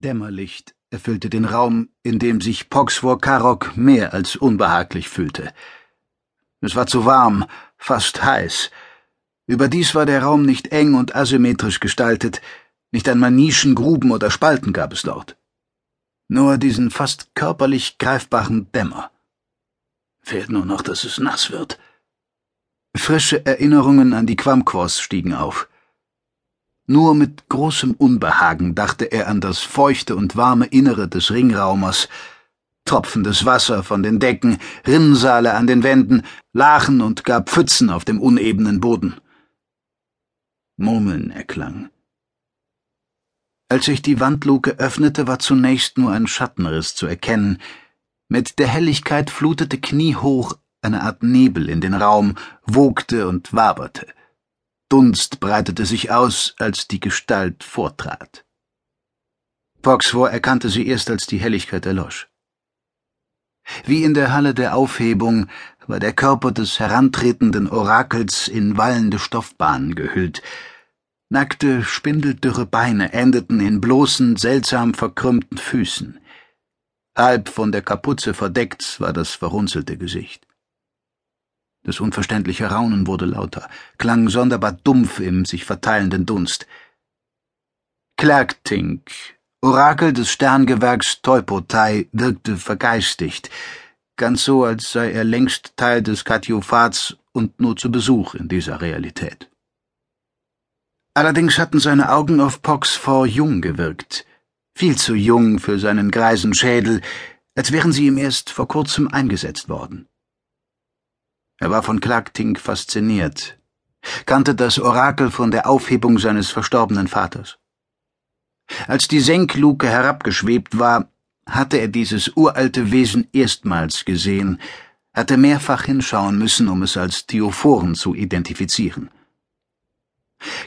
Dämmerlicht erfüllte den Raum, in dem sich Poxvor Karok mehr als unbehaglich fühlte. Es war zu warm, fast heiß. Überdies war der Raum nicht eng und asymmetrisch gestaltet, nicht einmal Nischen, Gruben oder Spalten gab es dort. Nur diesen fast körperlich greifbaren Dämmer. Fehlt nur noch, dass es nass wird. Frische Erinnerungen an die Quamquos stiegen auf. Nur mit großem Unbehagen dachte er an das feuchte und warme Innere des Ringraumers, tropfendes Wasser von den Decken, Rinnsale an den Wänden, Lachen und gar Pfützen auf dem unebenen Boden. Murmeln erklang. Als sich die Wandluke öffnete, war zunächst nur ein Schattenriss zu erkennen. Mit der Helligkeit flutete kniehoch eine Art Nebel in den Raum, wogte und waberte. Dunst breitete sich aus, als die Gestalt vortrat. Poxvor erkannte sie erst, als die Helligkeit erlosch. Wie in der Halle der Aufhebung war der Körper des herantretenden Orakels in wallende Stoffbahnen gehüllt. Nackte, spindeldürre Beine endeten in bloßen, seltsam verkrümmten Füßen. Halb von der Kapuze verdeckt war das verrunzelte Gesicht. Das unverständliche Raunen wurde lauter, klang sonderbar dumpf im sich verteilenden Dunst. Klerktink, Orakel des Sterngewerks Teupotai, wirkte vergeistigt, ganz so, als sei er längst Teil des Katiophats und nur zu Besuch in dieser Realität. Allerdings hatten seine Augen auf Pox vor jung gewirkt, viel zu jung für seinen greisen Schädel, als wären sie ihm erst vor kurzem eingesetzt worden. Er war von Klagtink fasziniert, kannte das Orakel von der Aufhebung seines verstorbenen Vaters. Als die Senkluke herabgeschwebt war, hatte er dieses uralte Wesen erstmals gesehen, hatte mehrfach hinschauen müssen, um es als Theophoren zu identifizieren.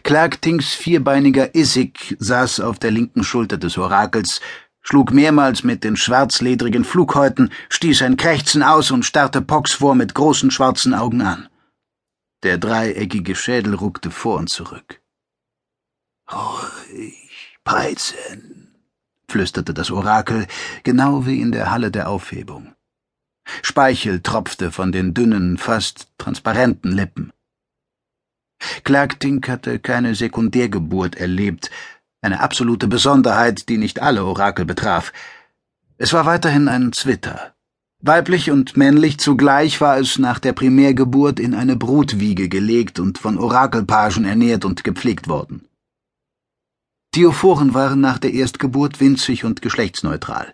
Klagtinks vierbeiniger Issig saß auf der linken Schulter des Orakels, schlug mehrmals mit den schwarzledrigen Flughäuten, stieß ein Krächzen aus und starrte Pox vor mit großen schwarzen Augen an. Der dreieckige Schädel ruckte vor und zurück. Ruhig, Peizen, flüsterte das Orakel, genau wie in der Halle der Aufhebung. Speichel tropfte von den dünnen, fast transparenten Lippen. Clark hatte keine Sekundärgeburt erlebt, eine absolute Besonderheit, die nicht alle Orakel betraf. Es war weiterhin ein Zwitter. Weiblich und männlich zugleich war es nach der Primärgeburt in eine Brutwiege gelegt und von Orakelpagen ernährt und gepflegt worden. Theophoren waren nach der Erstgeburt winzig und geschlechtsneutral.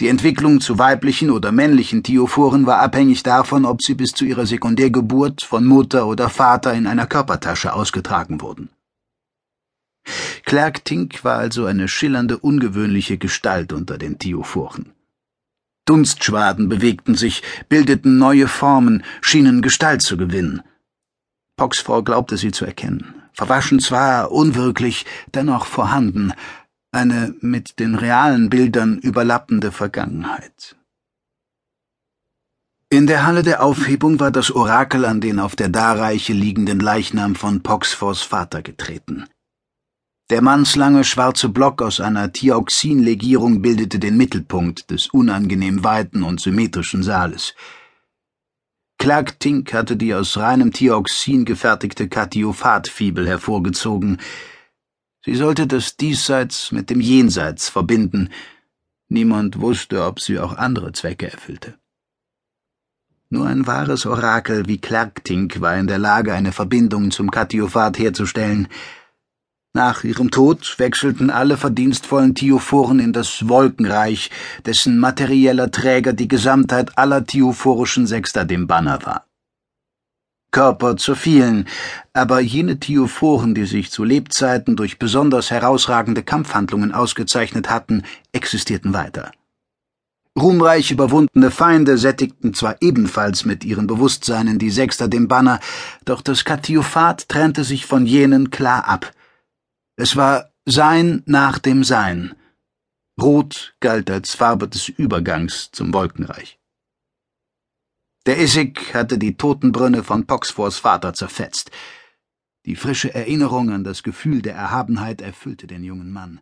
Die Entwicklung zu weiblichen oder männlichen Theophoren war abhängig davon, ob sie bis zu ihrer Sekundärgeburt von Mutter oder Vater in einer Körpertasche ausgetragen wurden. Clark Tink war also eine schillernde, ungewöhnliche Gestalt unter den Theophoren. Dunstschwaden bewegten sich, bildeten neue Formen, schienen Gestalt zu gewinnen. Poxfrau glaubte sie zu erkennen. Verwaschen zwar, unwirklich, dennoch vorhanden, eine mit den realen Bildern überlappende Vergangenheit. In der Halle der Aufhebung war das Orakel an den auf der Darreiche liegenden Leichnam von Poxfors Vater getreten. Der mannslange schwarze Block aus einer Thioxinlegierung bildete den Mittelpunkt des unangenehm weiten und symmetrischen Saales. Clark Tink hatte die aus reinem Thioxin gefertigte Katiophat-Fibel hervorgezogen. Sie sollte das Diesseits mit dem Jenseits verbinden. Niemand wusste, ob sie auch andere Zwecke erfüllte. Nur ein wahres Orakel wie Clark Tink war in der Lage, eine Verbindung zum Katiophat herzustellen – nach ihrem Tod wechselten alle verdienstvollen Theophoren in das Wolkenreich, dessen materieller Träger die Gesamtheit aller theophorischen Sechster dem Banner war. Körper zu vielen, aber jene Theophoren, die sich zu Lebzeiten durch besonders herausragende Kampfhandlungen ausgezeichnet hatten, existierten weiter. Ruhmreich überwundene Feinde sättigten zwar ebenfalls mit ihren Bewusstseinen die Sechster dem Banner, doch das Katiophat trennte sich von jenen klar ab. Es war Sein nach dem Sein. Rot galt als Farbe des Übergangs zum Wolkenreich. Der Essig hatte die Totenbrünne von Poxfors Vater zerfetzt. Die frische Erinnerung an das Gefühl der Erhabenheit erfüllte den jungen Mann.